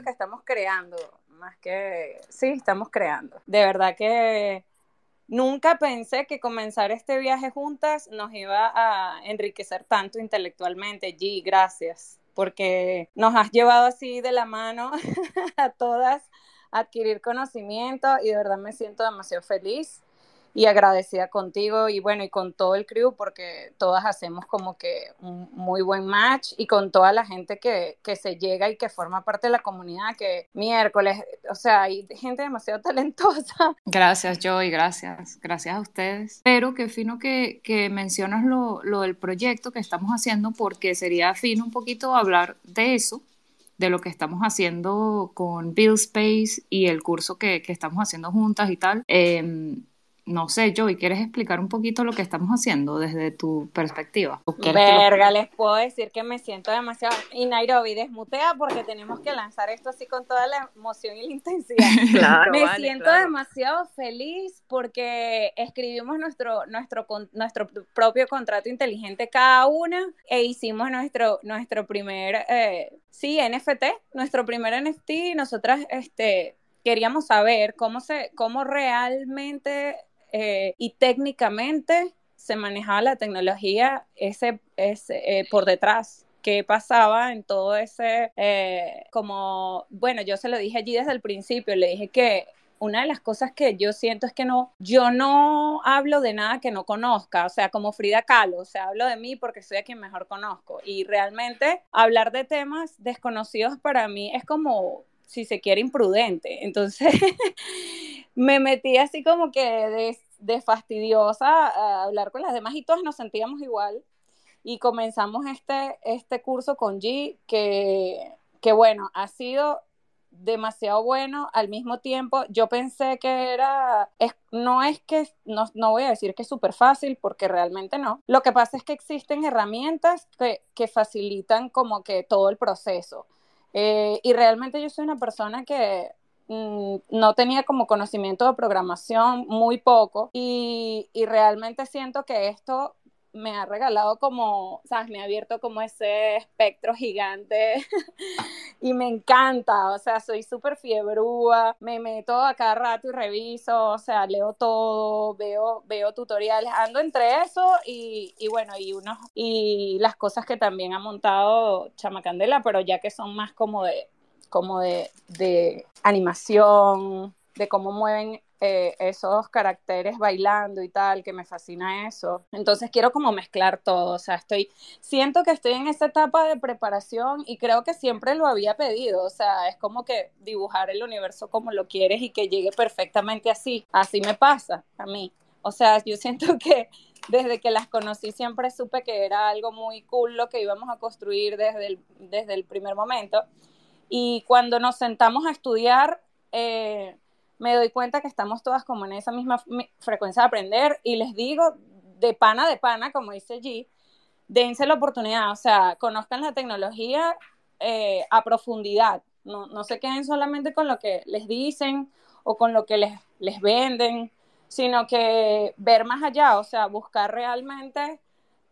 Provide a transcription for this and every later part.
Digo que estamos creando, más que, sí, estamos creando. De verdad que nunca pensé que comenzar este viaje juntas nos iba a enriquecer tanto intelectualmente. G, gracias, porque nos has llevado así de la mano a todas a adquirir conocimiento y de verdad me siento demasiado feliz y agradecida contigo y bueno, y con todo el crew porque todas hacemos como que un muy buen match y con toda la gente que, que se llega y que forma parte de la comunidad que miércoles, o sea, hay gente demasiado talentosa. Gracias Joy, gracias, gracias a ustedes. Pero qué fino que, que mencionas lo, lo del proyecto que estamos haciendo porque sería fino un poquito hablar de eso de lo que estamos haciendo con Build Space y el curso que, que estamos haciendo juntas y tal. Eh, no sé, Joey, ¿quieres explicar un poquito lo que estamos haciendo desde tu perspectiva? Verga, les puedo decir que me siento demasiado... Y Nairobi, desmutea porque tenemos que lanzar esto así con toda la emoción y la intensidad. Claro, me siento demasiado feliz porque escribimos nuestro, nuestro, nuestro propio contrato inteligente cada una e hicimos nuestro, nuestro primer, eh, sí, NFT, nuestro primer NFT. Nosotras, este queríamos saber cómo se, cómo realmente eh, y técnicamente se manejaba la tecnología ese, ese eh, por detrás qué pasaba en todo ese, eh, como, bueno, yo se lo dije allí desde el principio, le dije que una de las cosas que yo siento es que no, yo no hablo de nada que no conozca, o sea, como Frida Kahlo, o sea, hablo de mí porque soy a quien mejor conozco. Y realmente hablar de temas desconocidos para mí es como, si se quiere, imprudente. Entonces, me metí así como que de, fastidiosa a hablar con las demás y todas nos sentíamos igual. Y comenzamos este, este curso con G, que, que bueno, ha sido demasiado bueno al mismo tiempo. Yo pensé que era, no es que, no, no, voy a decir que es súper fácil porque realmente no. Lo que pasa es que existen herramientas que, que facilitan como que todo el proceso. Eh, y realmente yo soy una persona que no tenía como conocimiento de programación, muy poco, y, y realmente siento que esto me ha regalado como, ¿sabes? Me ha abierto como ese espectro gigante y me encanta, o sea, soy súper fiebrúa, me meto a cada rato y reviso, o sea, leo todo, veo, veo tutoriales, ando entre eso y, y bueno, y unos, y las cosas que también ha montado Chamacandela, pero ya que son más como de como de, de animación, de cómo mueven eh, esos caracteres bailando y tal, que me fascina eso. Entonces quiero como mezclar todo, o sea, estoy, siento que estoy en esa etapa de preparación y creo que siempre lo había pedido, o sea, es como que dibujar el universo como lo quieres y que llegue perfectamente así, así me pasa a mí. O sea, yo siento que desde que las conocí siempre supe que era algo muy cool lo que íbamos a construir desde el, desde el primer momento y cuando nos sentamos a estudiar, eh, me doy cuenta que estamos todas como en esa misma frecuencia de aprender. Y les digo de pana de pana, como dice G, dense la oportunidad, o sea, conozcan la tecnología eh, a profundidad, no, no, se queden solamente con lo que les dicen o con lo que les, les venden, sino que ver más allá, o sea, buscar realmente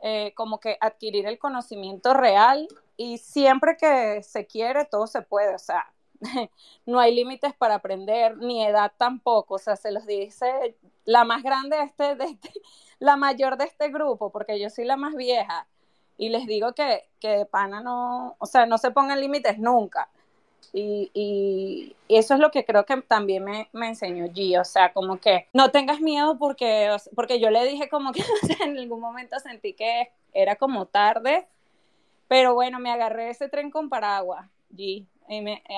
eh, como que adquirir el conocimiento real y siempre que se quiere, todo se puede, o sea, no hay límites para aprender, ni edad tampoco, o sea, se los dice la más grande de este, este, la mayor de este grupo, porque yo soy la más vieja, y les digo que, que pana no, o sea, no se pongan límites nunca. Y, y, eso es lo que creo que también me, me, enseñó G, o sea, como que no tengas miedo porque, porque yo le dije como que en algún momento sentí que era como tarde, pero bueno, me agarré ese tren con paraguas, y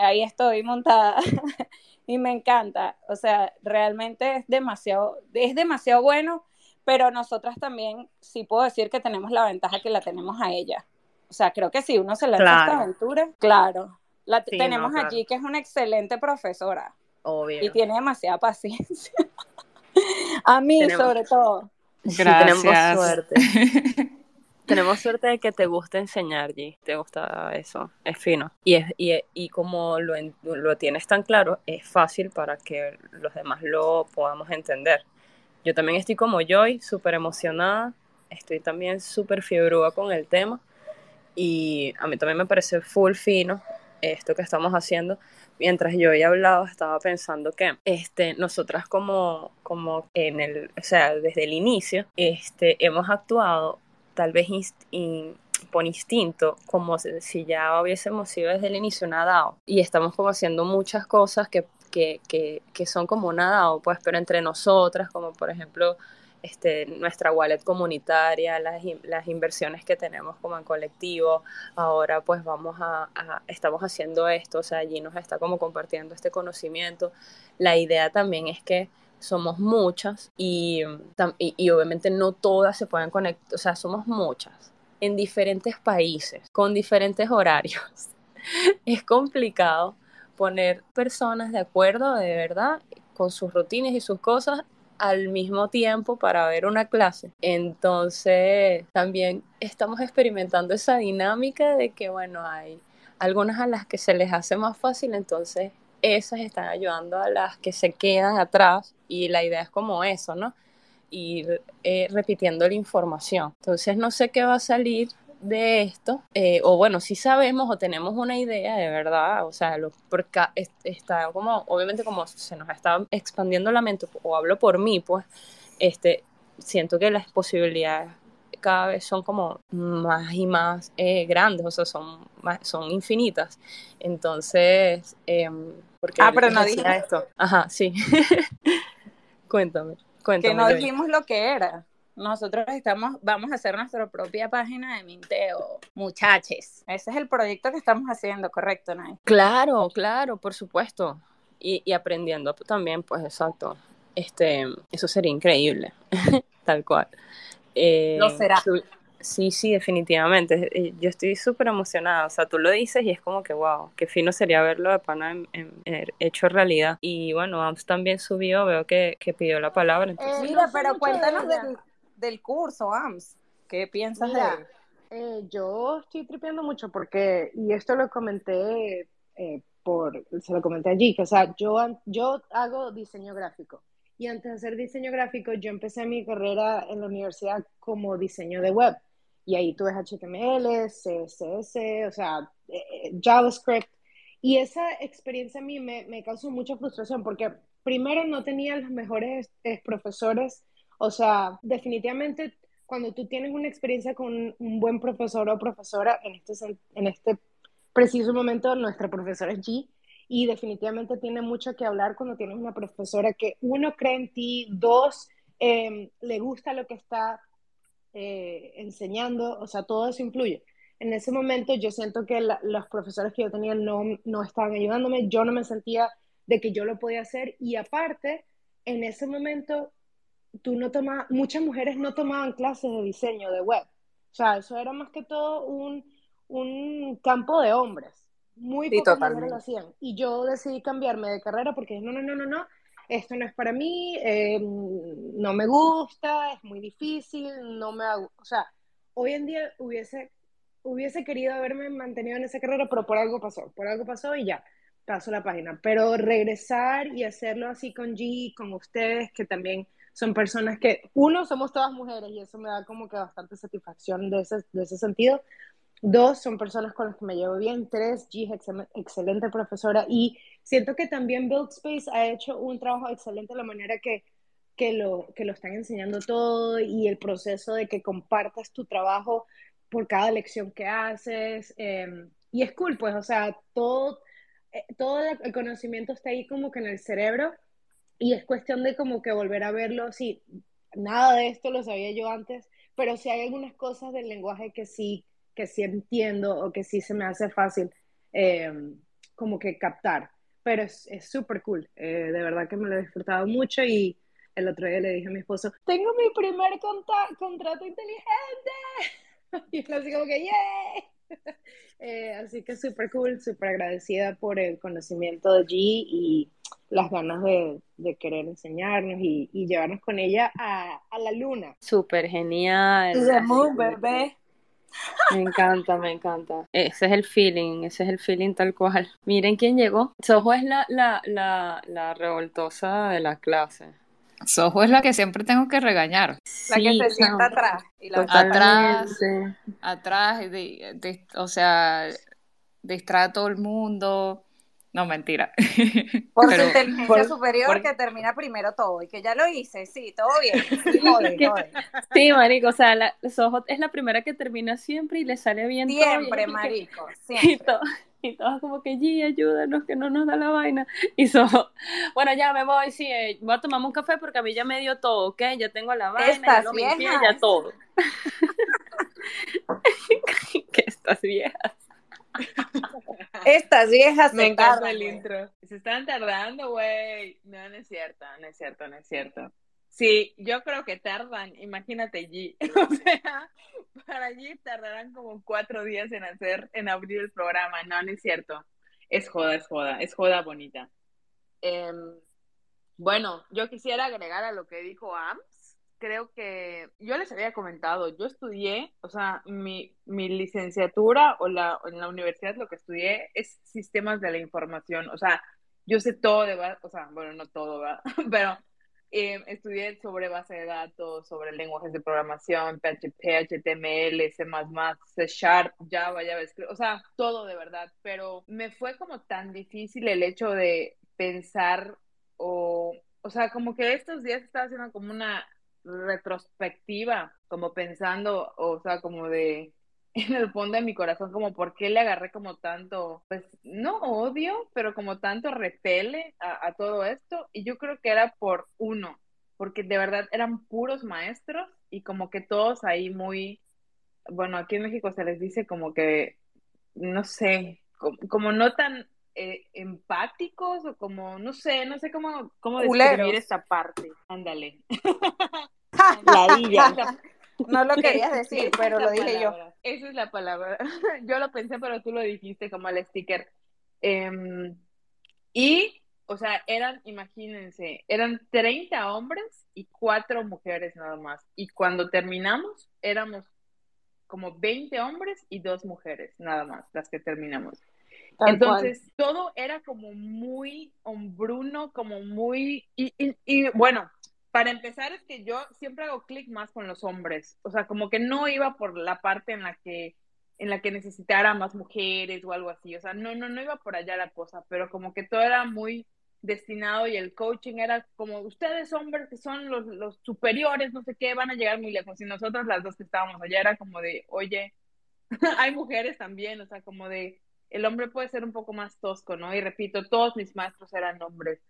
ahí estoy montada y me encanta. O sea, realmente es demasiado, es demasiado bueno, pero nosotras también sí puedo decir que tenemos la ventaja que la tenemos a ella. O sea, creo que si uno se lanza esta aventura, claro, La tenemos allí que es una excelente profesora. Obvio. Y tiene demasiada paciencia. A mí, sobre todo. Gracias. tenemos suerte. tenemos suerte de que te gusta enseñar, G. Te gusta eso. Es fino. Y, es, y, y como lo, lo tienes tan claro, es fácil para que los demás lo podamos entender. Yo también estoy como Joy, súper emocionada. Estoy también súper fiebrúa con el tema. Y a mí también me parece full fino esto que estamos haciendo mientras yo he hablado, estaba pensando que este, nosotras como, como en el, o sea, desde el inicio, este, hemos actuado tal vez por instinto, como si ya hubiésemos sido desde el inicio nadado. Y estamos como haciendo muchas cosas que, que, que, que son como nadado, pues, pero entre nosotras, como por ejemplo este, nuestra wallet comunitaria, las, las, inversiones que tenemos como en colectivo. Ahora pues vamos a, estamos haciendo esto, o sea, allí nos está como compartiendo este conocimiento. La idea también es que somos muchas y, y, obviamente no todas se pueden conectar, o sea, somos muchas en diferentes países, con diferentes horarios. es complicado poner personas de acuerdo de verdad con sus rutinas y sus cosas al mismo tiempo para ver una clase. Entonces, también estamos experimentando esa dinámica de que, bueno, hay algunas a las que se les hace más fácil, entonces esas están ayudando a las que se quedan atrás y la idea es como eso, ¿no? Ir eh, repitiendo la información. Entonces no sé qué va a salir de esto, eh, o bueno, si sabemos o tenemos una idea de verdad, o sea, porque está como, obviamente como se nos está expandiendo la mente, o hablo por mí, pues, este, siento que las posibilidades cada vez son como más y más eh, grandes, o sea, son, son infinitas. Entonces, em, porque ah, pero no dije esto. Ajá, sí. cuéntame, cuéntame. Que no dijimos lo que era nosotros estamos, vamos a hacer nuestra propia página de minteo, muchaches. Ese es el proyecto que estamos haciendo, ¿correcto, Nay? Claro, claro, por supuesto. Y, aprendiendo también, pues exacto. Este, eso sería increíble, tal cual. Eh, lo será. Sí, sí, definitivamente. Eh, yo estoy súper emocionada. O sea, tú lo dices y es como que, wow, qué fino sería verlo de pana en, hecho realidad. Y bueno, Ams también subió, veo que, pidió la palabra. Eh, mira, pero cuéntanos del, del curso, AMS. ¿Qué piensas de él? Eh, yo estoy tripeando mucho porque, y esto lo comenté eh, por, se lo comenté allí, que o sea, yo, yo hago diseño gráfico. Y antes de hacer diseño gráfico, yo empecé mi carrera en la universidad como diseño de web. Y ahí tuve HTML, CSS, o sea, eh, JavaScript. Y esa experiencia a mí me, causó mucha frustración porque primero no tenía los mejores profesores o sea, definitivamente cuando tú tienes una experiencia con un buen profesor o profesora, en este, en este preciso momento nuestra profesora es G, y definitivamente tiene mucho que hablar cuando tienes una profesora que uno cree en ti, dos, em, le gusta lo que está eh, enseñando, o sea, todo eso influye. En ese momento yo siento que los profesores que yo tenía no, no estaban ayudándome, yo no me sentía de que yo lo podía hacer y aparte, en ese momento tú no muchas mujeres no tomaban clases de diseño de web. O sea, eso era más que todo un, un campo de hombres. Muy pocas mujeres lo hacían. Y yo decidí cambiarme de carrera porque no, no, no, no, no, esto no es para mí, eh, no me gusta, es muy difícil, no me hago, o sea, hoy en día hubiese, hubiese querido haberme mantenido en esa carrera, pero por algo pasó, por algo pasó y ya, paso la página. Pero regresar y hacerlo así con G, con ustedes, que también son personas que, uno, somos todas mujeres y eso me da como que bastante satisfacción de ese, de ese sentido. Dos, son personas con las que me llevo bien. Tres, G es excelente profesora. Y siento que también Build Space ha hecho un trabajo excelente la manera que, que, lo, que lo están enseñando todo y el proceso de que compartas tu trabajo por cada lección que haces. Em, y es cool, pues, o sea, todo, eh, todo el conocimiento está ahí como que en el cerebro y es cuestión de como que volver a verlo, sí, nada de esto lo sabía yo antes, pero sí hay algunas cosas del lenguaje que sí, que sí entiendo o que sí se me hace fácil em, como que captar, pero es súper cool, eh, de verdad que me lo he disfrutado mucho y el otro día le dije a mi esposo, tengo mi primer contrato inteligente, y él así como que, ¡yeah! Eh, así que súper cool, súper agradecida por el conocimiento de G y las ganas de, querer enseñarnos y, llevarnos con ella a, la luna. Súper genial. bebé. Me encanta, me encanta. Ese es el feeling, ese es el feeling tal cual. Miren quién llegó. Sojo es la, la, la, la revoltosa de la clase. Sojo es la que siempre tengo que regañar. La que se sienta atrás. Y atrás, atrás, o sea, distrae a todo el mundo. No, mentira. Por su inteligencia superior que termina primero todo y que ya lo hice, sí, todo bien. Sí, marico, o sea, la, Soho es la primera que termina siempre y le sale bien siempre, todo. marico, siempre. Y, todos como que, G, ayúdanos, que no nos da la vaina. Y Soho, bueno, ya me voy, sí, eh, voy a tomar un café porque a mí ya me dio todo, ¿ok? Ya tengo la vaina, ya lo ya todo. que estas viejas. Estas viejas me encanta el intro. Se están tardando, güey. No, no es cierto, no es cierto, no es cierto. Sí, yo creo que tardan, imagínate G. O sea, para allí tardarán como cuatro días en hacer, en abrir el programa. No, no es cierto. Es joda, es joda, es joda bonita. Em, bueno, yo quisiera agregar a lo que dijo Am creo que yo les había comentado, yo estudié, o sea, mi, mi licenciatura o la, en la universidad lo que estudié es sistemas de la información, o sea, yo sé todo de, o sea, bueno, no todo, ¿verdad? pero eh, estudié sobre base de datos, sobre lenguajes de programación, PHP, HTML, C++, C Sharp, Java, JavaScript, o sea, todo de verdad, pero me fue como tan difícil el hecho de pensar o, o sea, como que estos días estaba haciendo como una retrospectiva, como pensando, o sea, como de en el fondo de mi corazón, como por qué le agarré como tanto, pues no odio, pero como tanto repele a, todo esto. Y yo creo que era por uno, porque de verdad eran puros maestros y como que todos ahí muy, bueno, aquí en México se les dice como que, no sé, como, no tan eh, empáticos o como, no sé, no sé cómo, cómo describir esta parte. Ándale. No lo querías decir, pero lo dije yo. Esa es la palabra. Yo lo pensé, pero tú lo dijiste como el sticker. Em, y, o sea, eran, imagínense, eran 30 hombres y 4 mujeres nada más. Y cuando terminamos, éramos como 20 hombres y 2 mujeres nada más, las que terminamos. Entonces, todo era como muy hombruno, como muy... y, y bueno, para empezar es que yo siempre hago clic más con los hombres, o sea, como que no iba por la parte en la que en la que necesitara más mujeres o algo así, o sea, no no no iba por allá la cosa, pero como que todo era muy destinado y el coaching era como ustedes hombres que son los, los superiores, no sé qué, van a llegar muy lejos y nosotros las dos que estábamos allá era como de, oye, hay mujeres también, o sea, como de el hombre puede ser un poco más tosco, ¿no? Y repito, todos mis maestros eran hombres.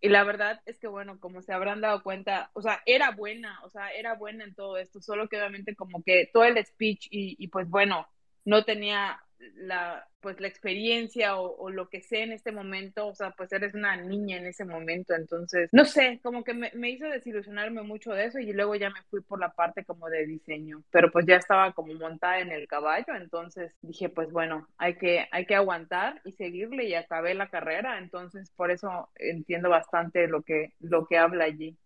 Y la verdad es que, bueno, como se habrán dado cuenta, o sea, era buena, o sea, era buena en todo esto, solo que obviamente como que todo el speech y, y pues bueno, no tenía la pues la experiencia o, lo que sé en este momento, o sea, pues eres una niña en ese momento, entonces, no sé, como que me, me, hizo desilusionarme mucho de eso y luego ya me fui por la parte como de diseño, pero pues ya estaba como montada en el caballo, entonces dije, pues bueno, hay que, hay que aguantar y seguirle y acabé la carrera, entonces por eso entiendo bastante lo que, lo que habla allí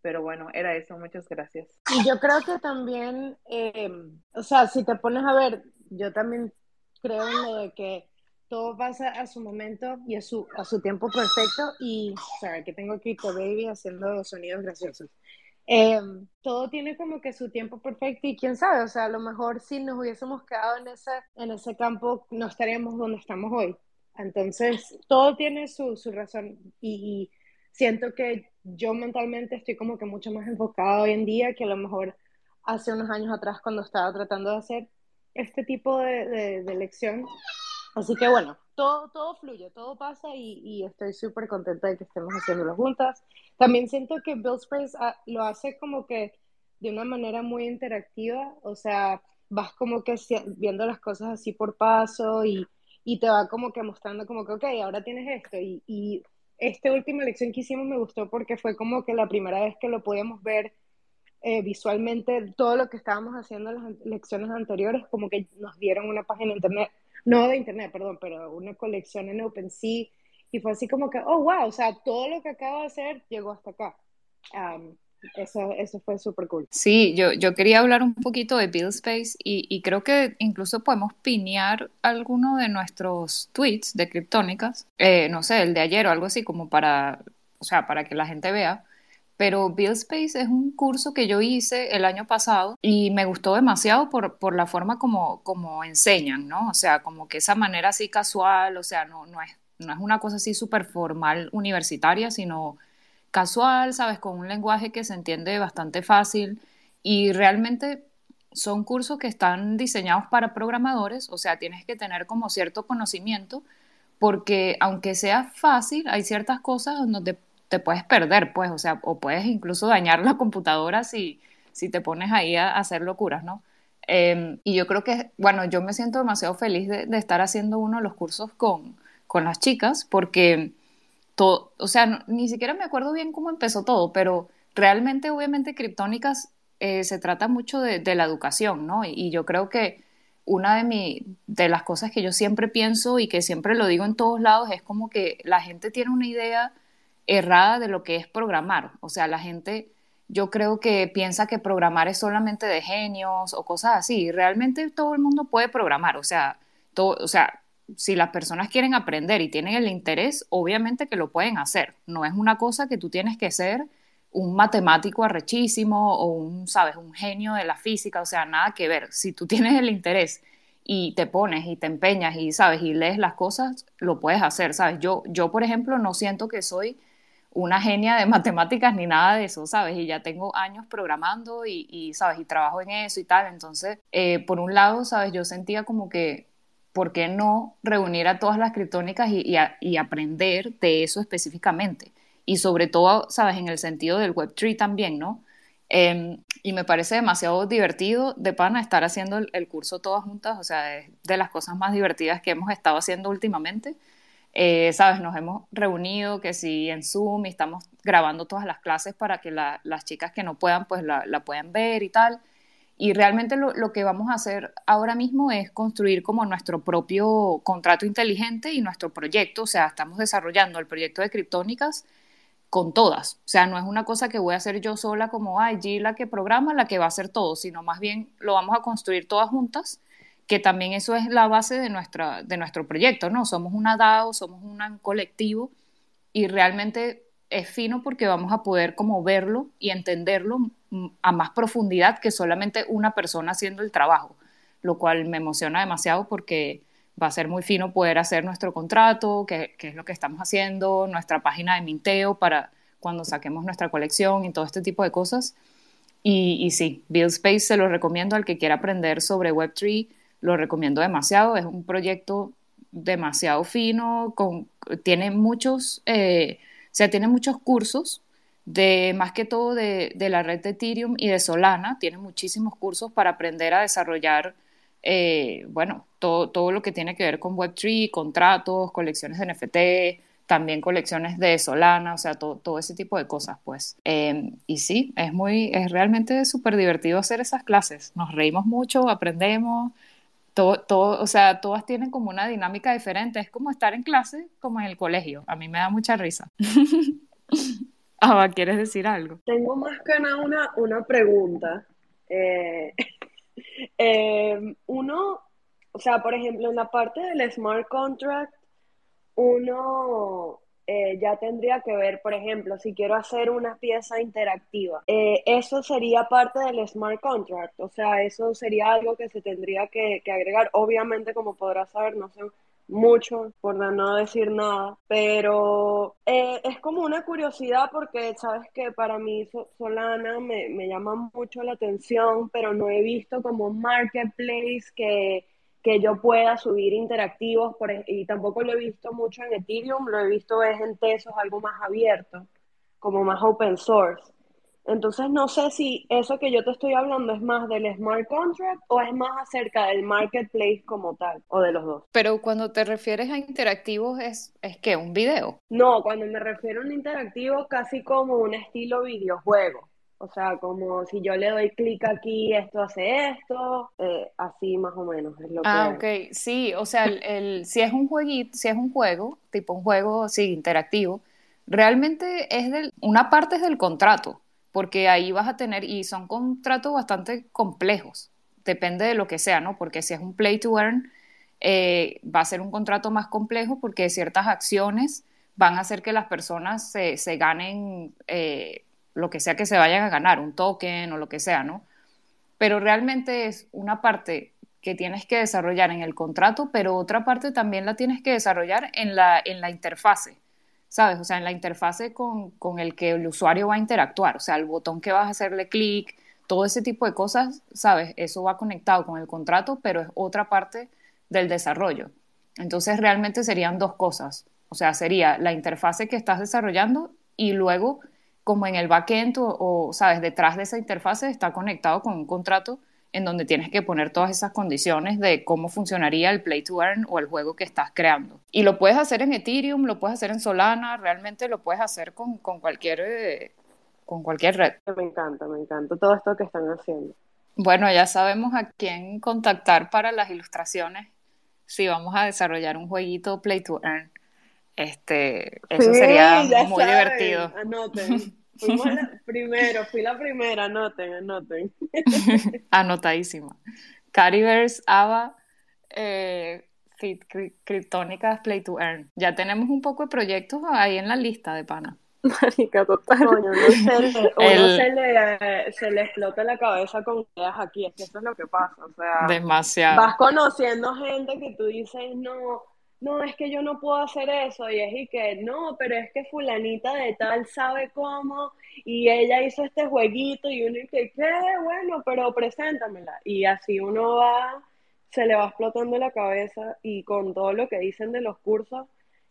pero bueno, era eso, muchas gracias. Y yo creo que también, eh, o sea, si te pones a ver, yo también creo en lo de que todo pasa a su momento y a su, a su tiempo perfecto y, sabes que tengo aquí Baby haciendo sonidos graciosos. Em, todo tiene como que su tiempo perfecto y quién sabe, o sea, a lo mejor si nos hubiésemos quedado en ese, en ese campo no estaríamos donde estamos hoy. Entonces, todo tiene su, su razón y, y, siento que yo mentalmente estoy como que mucho más enfocada hoy en día que a lo mejor hace unos años atrás cuando estaba tratando de hacer este tipo de, de, lección. Así que bueno, todo, todo fluye, todo pasa y, y estoy súper contenta de que estemos haciéndolo juntas. También siento que Bill Sprays ah, lo hace como que de una manera muy interactiva, o sea, vas como que viendo las cosas así por paso y, y te va como que mostrando como que, ok, ahora tienes esto. Y, y esta última lección que hicimos me gustó porque fue como que la primera vez que lo podíamos ver eh, visualmente todo lo que estábamos haciendo en las lecciones anteriores, como que nos dieron una página de internet, no de internet, perdón, pero una colección en OpenSea, y fue así como que, oh, wow, o sea, todo lo que acabo de hacer llegó hasta acá. eso, eso fue súper cool. Sí, yo, yo quería hablar un poquito de Build Space y, y creo que incluso podemos pinear alguno de nuestros tweets de Criptónicas, eh, no sé, el de ayer o algo así, como para, o sea, para que la gente vea pero Build Space es un curso que yo hice el año pasado y me gustó demasiado por, por la forma como, como enseñan, ¿no? O sea, como que esa manera así casual, o sea, no, no, es, no es una cosa así súper formal universitaria, sino casual, ¿sabes? Con un lenguaje que se entiende bastante fácil y realmente son cursos que están diseñados para programadores, o sea, tienes que tener como cierto conocimiento porque aunque sea fácil, hay ciertas cosas donde te puedes perder, pues, o sea, o puedes incluso dañar la computadora si, si te pones ahí a, hacer locuras, ¿no? Em, y yo creo que, bueno, yo me siento demasiado feliz de, estar haciendo uno de los cursos con, con las chicas, porque, todo, o sea, ni siquiera me acuerdo bien cómo empezó todo, pero realmente, obviamente, Criptónicas eh, se trata mucho de, de, la educación, ¿no? Y, y yo creo que una de, mi, de las cosas que yo siempre pienso y que siempre lo digo en todos lados es como que la gente tiene una idea errada de lo que es programar. O sea, la gente, yo creo que piensa que programar es solamente de genios o cosas así. Realmente todo el mundo puede programar. O sea, todo, o sea, si las personas quieren aprender y tienen el interés, obviamente que lo pueden hacer. No es una cosa que tú tienes que ser un matemático arrechísimo o un, sabes, un genio de la física, o sea, nada que ver. Si tú tienes el interés y te pones y te empeñas y sabes y lees las cosas, lo puedes hacer, sabes. Yo yo por ejemplo no siento que soy una genia de matemáticas ni nada de eso, ¿sabes? Y ya tengo años programando y, ¿sabes? Y trabajo en eso y tal. Entonces, eh, por un lado, ¿sabes? Yo sentía como que, ¿por qué no reunir a todas las criptónicas y, aprender de eso específicamente? Y sobre todo, ¿sabes? En el sentido del Web3 también, ¿no? Em, y me parece demasiado divertido de pana estar haciendo el, el curso todas juntas, o sea, es de las cosas más divertidas que hemos estado haciendo últimamente. Eh, Sabes, nos hemos reunido, que si en Zoom y estamos grabando todas las clases para que las chicas que no puedan, pues la, puedan ver y tal. Y realmente lo, lo, que vamos a hacer ahora mismo es construir como nuestro propio contrato inteligente y nuestro proyecto. O sea, estamos desarrollando el proyecto de criptónicas con todas. O sea, no es una cosa que voy a hacer yo sola como, ay, la que programa, la que va a hacer todo, sino más bien lo vamos a construir todas juntas que también eso es la base de, nuestra, de nuestro proyecto, ¿no? Somos una DAO, somos un colectivo y realmente es fino porque vamos a poder como verlo y entenderlo a más profundidad que solamente una persona haciendo el trabajo, lo cual me emociona demasiado porque va a ser muy fino poder hacer nuestro contrato, que, es lo que estamos haciendo, nuestra página de minteo para cuando saquemos nuestra colección y todo este tipo de cosas. Y, y sí, Build Space se lo recomiendo al que quiera aprender sobre Web3 lo recomiendo demasiado. Es un proyecto demasiado fino, con, tiene muchos, eh, o sea, tiene muchos cursos de más que todo de, la red de Ethereum y de Solana. Tiene muchísimos cursos para aprender a desarrollar, eh, bueno, todo, todo lo que tiene que ver con Web3, contratos, colecciones de NFT, también colecciones de Solana, o sea, todo, todo ese tipo de cosas, pues. Eh, y sí, es muy, es realmente súper divertido hacer esas clases. Nos reímos mucho, aprendemos, todo, o sea, todas tienen como una dinámica diferente. Es como estar en clase, como en el colegio. A mí me da mucha risa. ah, ¿quieres decir algo? Tengo más que nada una, una pregunta. Eh, em, uno, o sea, por ejemplo, en la parte del smart contract, uno eh, ya tendría que ver, por ejemplo, si quiero hacer una pieza interactiva, eh, eso sería parte del smart contract, o sea, eso sería algo que se tendría que, agregar. Obviamente, como podrás saber, no sé mucho, por no decir nada, pero eh, es como una curiosidad porque sabes que para mí Solana me, me llama mucho la atención, pero no he visto como marketplace que que yo pueda subir interactivos, por, y tampoco lo he visto mucho en Ethereum, lo he visto es en Tesos algo más abierto, como más open source. Entonces no sé si eso que yo te estoy hablando es más del smart contract o es más acerca del marketplace como tal, o de los dos. Pero cuando te refieres a interactivos, ¿es, es que un video? No, cuando me refiero a un interactivo casi como un estilo videojuego. O sea, como si yo le doy clic aquí, esto hace esto, eh, así más o menos es lo ah, ok, sí, o sea, el, si es un jueguito, si es un juego, tipo un juego, sí, interactivo, realmente es del, una parte es del contrato, porque ahí vas a tener, y son contratos bastante complejos, depende de lo que sea, ¿no? Porque si es un play to earn, eh, va a ser un contrato más complejo porque ciertas acciones van a hacer que las personas se, se ganen eh, lo que sea que se vayan a ganar, un token o lo que sea, ¿no? Pero realmente es una parte que tienes que desarrollar en el contrato, pero otra parte también la tienes que desarrollar en la, en la interfase, ¿sabes? O sea, en la interfase con, con el que el usuario va a interactuar, o sea, el botón que vas a hacerle clic, todo ese tipo de cosas, ¿sabes? Eso va conectado con el contrato, pero es otra parte del desarrollo. Entonces, realmente serían dos cosas. O sea, sería la interfase que estás desarrollando y luego, como en el backend o, sabes, detrás de esa interfase está conectado con un contrato en donde tienes que poner todas esas condiciones de cómo funcionaría el play to earn o el juego que estás creando. Y lo puedes hacer en Ethereum, lo puedes hacer en Solana, realmente lo puedes hacer con, cualquier, eh, con cualquier red. Me encanta, me encanta todo esto que están haciendo. Bueno, ya sabemos a quién contactar para las ilustraciones si vamos a desarrollar un jueguito play to earn. Este, eso sería muy divertido. Anoten. primero, fui la primera, anoten, anoten. Anotadísima. Cariverse, Ava, eh, Kryptónicas, Play to Earn. Ya tenemos un poco de proyectos ahí en la lista de pana. Marica, total. uno, se, se, le, se, le, explota la cabeza con ideas aquí, es que eso es lo que pasa, o sea, demasiado. Vas conociendo gente que tú dices, no, no, es que yo no puedo hacer eso, y es y que, no, pero es que fulanita de tal sabe cómo, y ella hizo este jueguito, y uno dice, qué, bueno, pero preséntamela, y así uno va, se le va explotando la cabeza, y con todo lo que dicen de los cursos,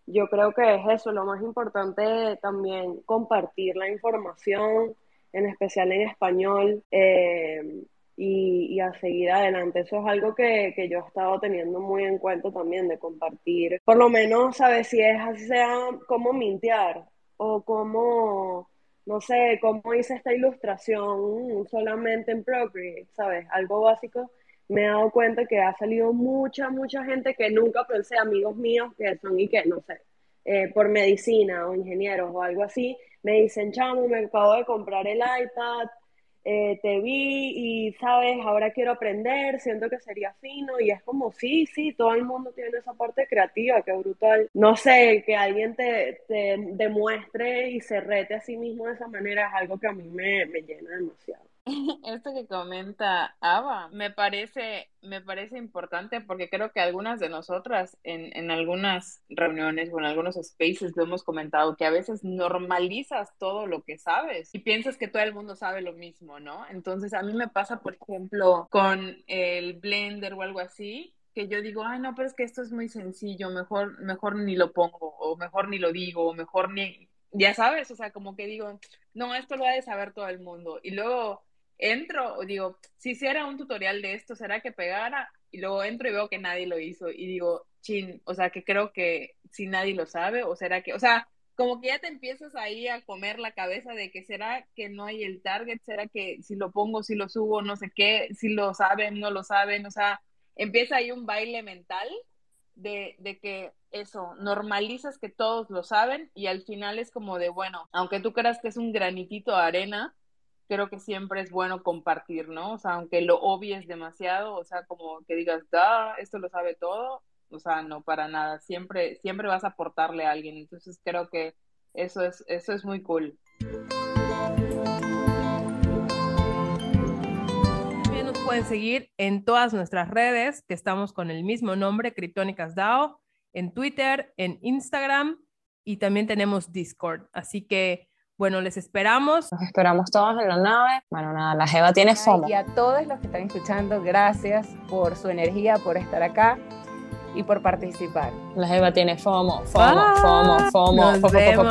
yo creo que es eso, lo más importante también compartir la información, en especial en español, eh, y, a seguir adelante. Eso es algo que, yo he estado teniendo muy en cuenta también, de compartir, por lo menos, ¿sabes? Si es así, sea cómo mintear o cómo, no sé, cómo hice esta ilustración solamente en Procreate, ¿sabes? Algo básico. Me he dado cuenta que ha salido mucha, mucha gente que nunca pensé, amigos míos que son y que, no sé, eh, por medicina o ingenieros o algo así, me dicen, chamo, me acabo de comprar el iPad, eh, te vi y, sabes, ahora quiero aprender, siento que sería fino y es como, sí, sí, todo el mundo tiene esa parte creativa, qué brutal. No sé, que alguien te, te demuestre y se rete a sí mismo de esa manera es algo que a mí me, me llena demasiado. Esto que comenta Ava me parece, me parece importante porque creo que algunas de nosotras en, en algunas reuniones o en algunos spaces lo hemos comentado que a veces normalizas todo lo que sabes y piensas que todo el mundo sabe lo mismo, ¿no? Entonces a mí me pasa, por ejemplo, con el blender o algo así, que yo digo, ay, no, pero es que esto es muy sencillo, mejor, mejor ni lo pongo, o mejor ni lo digo, o mejor ni, ya sabes, o sea, como que digo, no, esto lo ha de saber todo el mundo. Y luego entro, digo, si hiciera un tutorial de esto, ¿será que pegara? Y luego entro y veo que nadie lo hizo y digo, chin, o sea, que creo que si nadie lo sabe, o será que, o sea, como que ya te empiezas ahí a comer la cabeza de que será que no hay el target, será que si lo pongo, si lo subo, no sé qué, si lo saben, no lo saben, o sea, empieza ahí un baile mental de, de que eso, normalizas que todos lo saben y al final es como de, bueno, aunque tú creas que es un granitito de arena, creo que siempre es bueno compartir, ¿no? O sea, aunque lo obvies demasiado, o sea, como que digas, da, esto lo sabe todo, o sea, no para nada, siempre, siempre vas a aportarle a alguien, entonces creo que eso es, eso es muy cool. También nos pueden seguir en todas nuestras redes, que estamos con el mismo nombre, Criptónicas DAO, en Twitter, en Instagram y también tenemos Discord, así que bueno, les esperamos. Nos esperamos todos en la nave. Bueno, nada, la Jeva tiene FOMO. Y a todos los que están escuchando, gracias por su energía, por estar acá y por participar. La Jeva tiene FOMO, FOMO, FOMO, FOMO. Nos vemos.